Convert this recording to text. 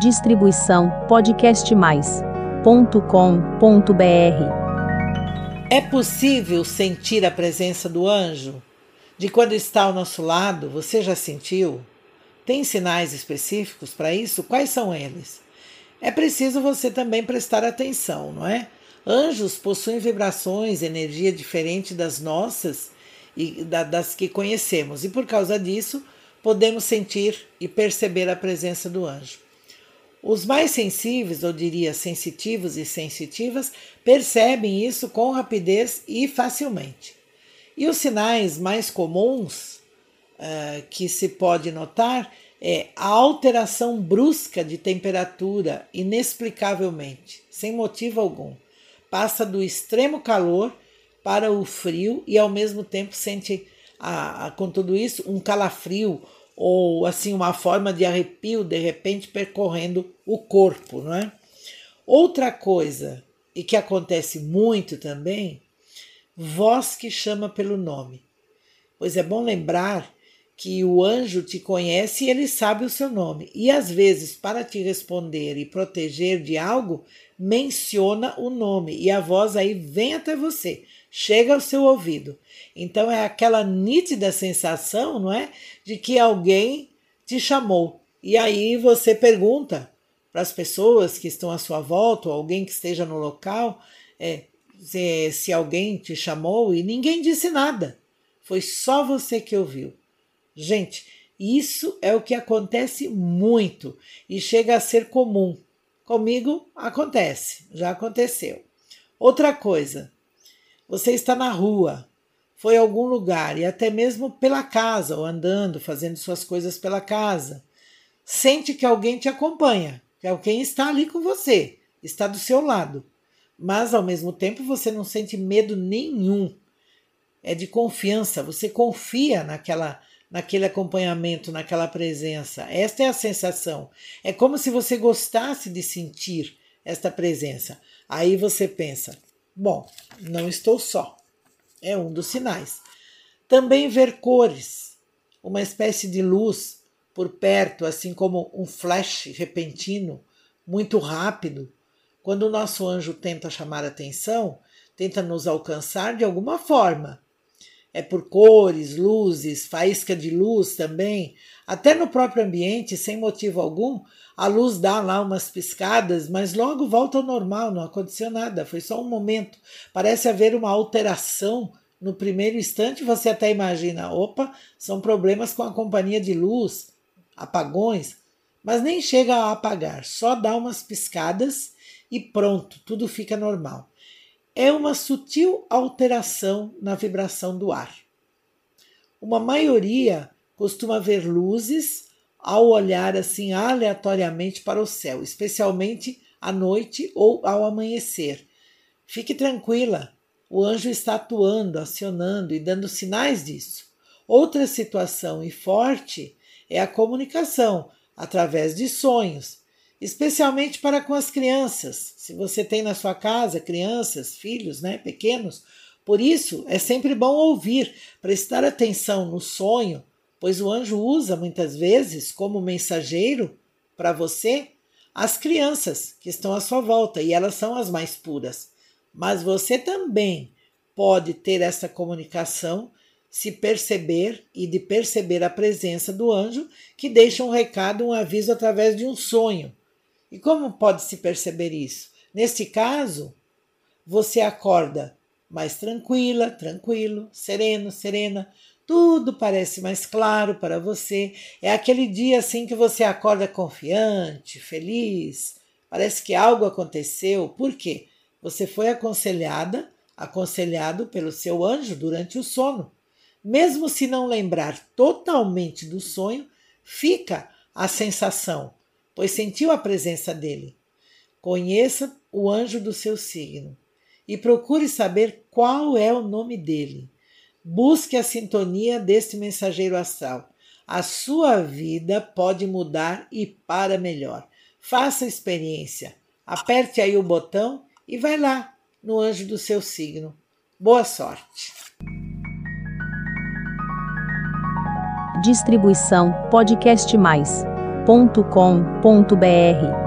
Distribuição podcastmais.com.br. É possível sentir a presença do anjo? De quando está ao nosso lado, você já sentiu? Tem sinais específicos para isso? Quais são eles? É preciso você também prestar atenção, não é? Anjos possuem vibrações, energia diferente das nossas e das que conhecemos, e por causa disso podemos sentir e perceber a presença do anjo. Os mais sensíveis, ou diria sensitivos e sensitivas, percebem isso com rapidez e facilmente. E os sinais mais comuns uh, que se pode notar é a alteração brusca de temperatura, inexplicavelmente, sem motivo algum. Passa do extremo calor para o frio e ao mesmo tempo sente, a, a, com tudo isso, um calafrio ou assim uma forma de arrepio de repente percorrendo o corpo, não é? Outra coisa e que acontece muito também, voz que chama pelo nome. Pois é bom lembrar que o anjo te conhece e ele sabe o seu nome. E às vezes, para te responder e proteger de algo, menciona o nome e a voz aí vem até você, chega ao seu ouvido. Então é aquela nítida sensação, não é? De que alguém te chamou. E aí você pergunta para as pessoas que estão à sua volta, ou alguém que esteja no local, é, se, se alguém te chamou e ninguém disse nada. Foi só você que ouviu. Gente, isso é o que acontece muito e chega a ser comum. Comigo acontece, já aconteceu. Outra coisa, você está na rua, foi a algum lugar e até mesmo pela casa, ou andando, fazendo suas coisas pela casa. Sente que alguém te acompanha, que alguém está ali com você, está do seu lado. Mas ao mesmo tempo você não sente medo nenhum. É de confiança, você confia naquela naquele acompanhamento, naquela presença. Esta é a sensação. É como se você gostasse de sentir esta presença. Aí você pensa: bom, não estou só. É um dos sinais. Também ver cores, uma espécie de luz por perto, assim como um flash repentino, muito rápido. Quando o nosso anjo tenta chamar atenção, tenta nos alcançar de alguma forma é por cores, luzes, faísca de luz também. Até no próprio ambiente, sem motivo algum, a luz dá lá umas piscadas, mas logo volta ao normal, não aconteceu nada, foi só um momento. Parece haver uma alteração no primeiro instante, você até imagina, opa, são problemas com a companhia de luz, apagões, mas nem chega a apagar, só dá umas piscadas e pronto, tudo fica normal é uma sutil alteração na vibração do ar. Uma maioria costuma ver luzes ao olhar assim aleatoriamente para o céu, especialmente à noite ou ao amanhecer. Fique tranquila, o anjo está atuando, acionando e dando sinais disso. Outra situação e forte é a comunicação através de sonhos, especialmente para com as crianças. Se você tem na sua casa crianças, filhos, né, pequenos, por isso é sempre bom ouvir, prestar atenção no sonho, pois o anjo usa muitas vezes como mensageiro para você as crianças que estão à sua volta e elas são as mais puras. Mas você também pode ter essa comunicação se perceber e de perceber a presença do anjo que deixa um recado, um aviso através de um sonho e como pode se perceber isso? Neste caso, você acorda mais tranquila, tranquilo, sereno, serena, tudo parece mais claro para você. É aquele dia assim que você acorda confiante, feliz, parece que algo aconteceu. Por quê? Você foi aconselhada, aconselhado pelo seu anjo durante o sono. Mesmo se não lembrar totalmente do sonho, fica a sensação pois sentiu a presença dele. Conheça o anjo do seu signo e procure saber qual é o nome dele. Busque a sintonia deste mensageiro astral. A sua vida pode mudar e para melhor. Faça a experiência. Aperte aí o botão e vai lá no anjo do seu signo. Boa sorte! Distribuição podcast mais www.radiocultura.com.br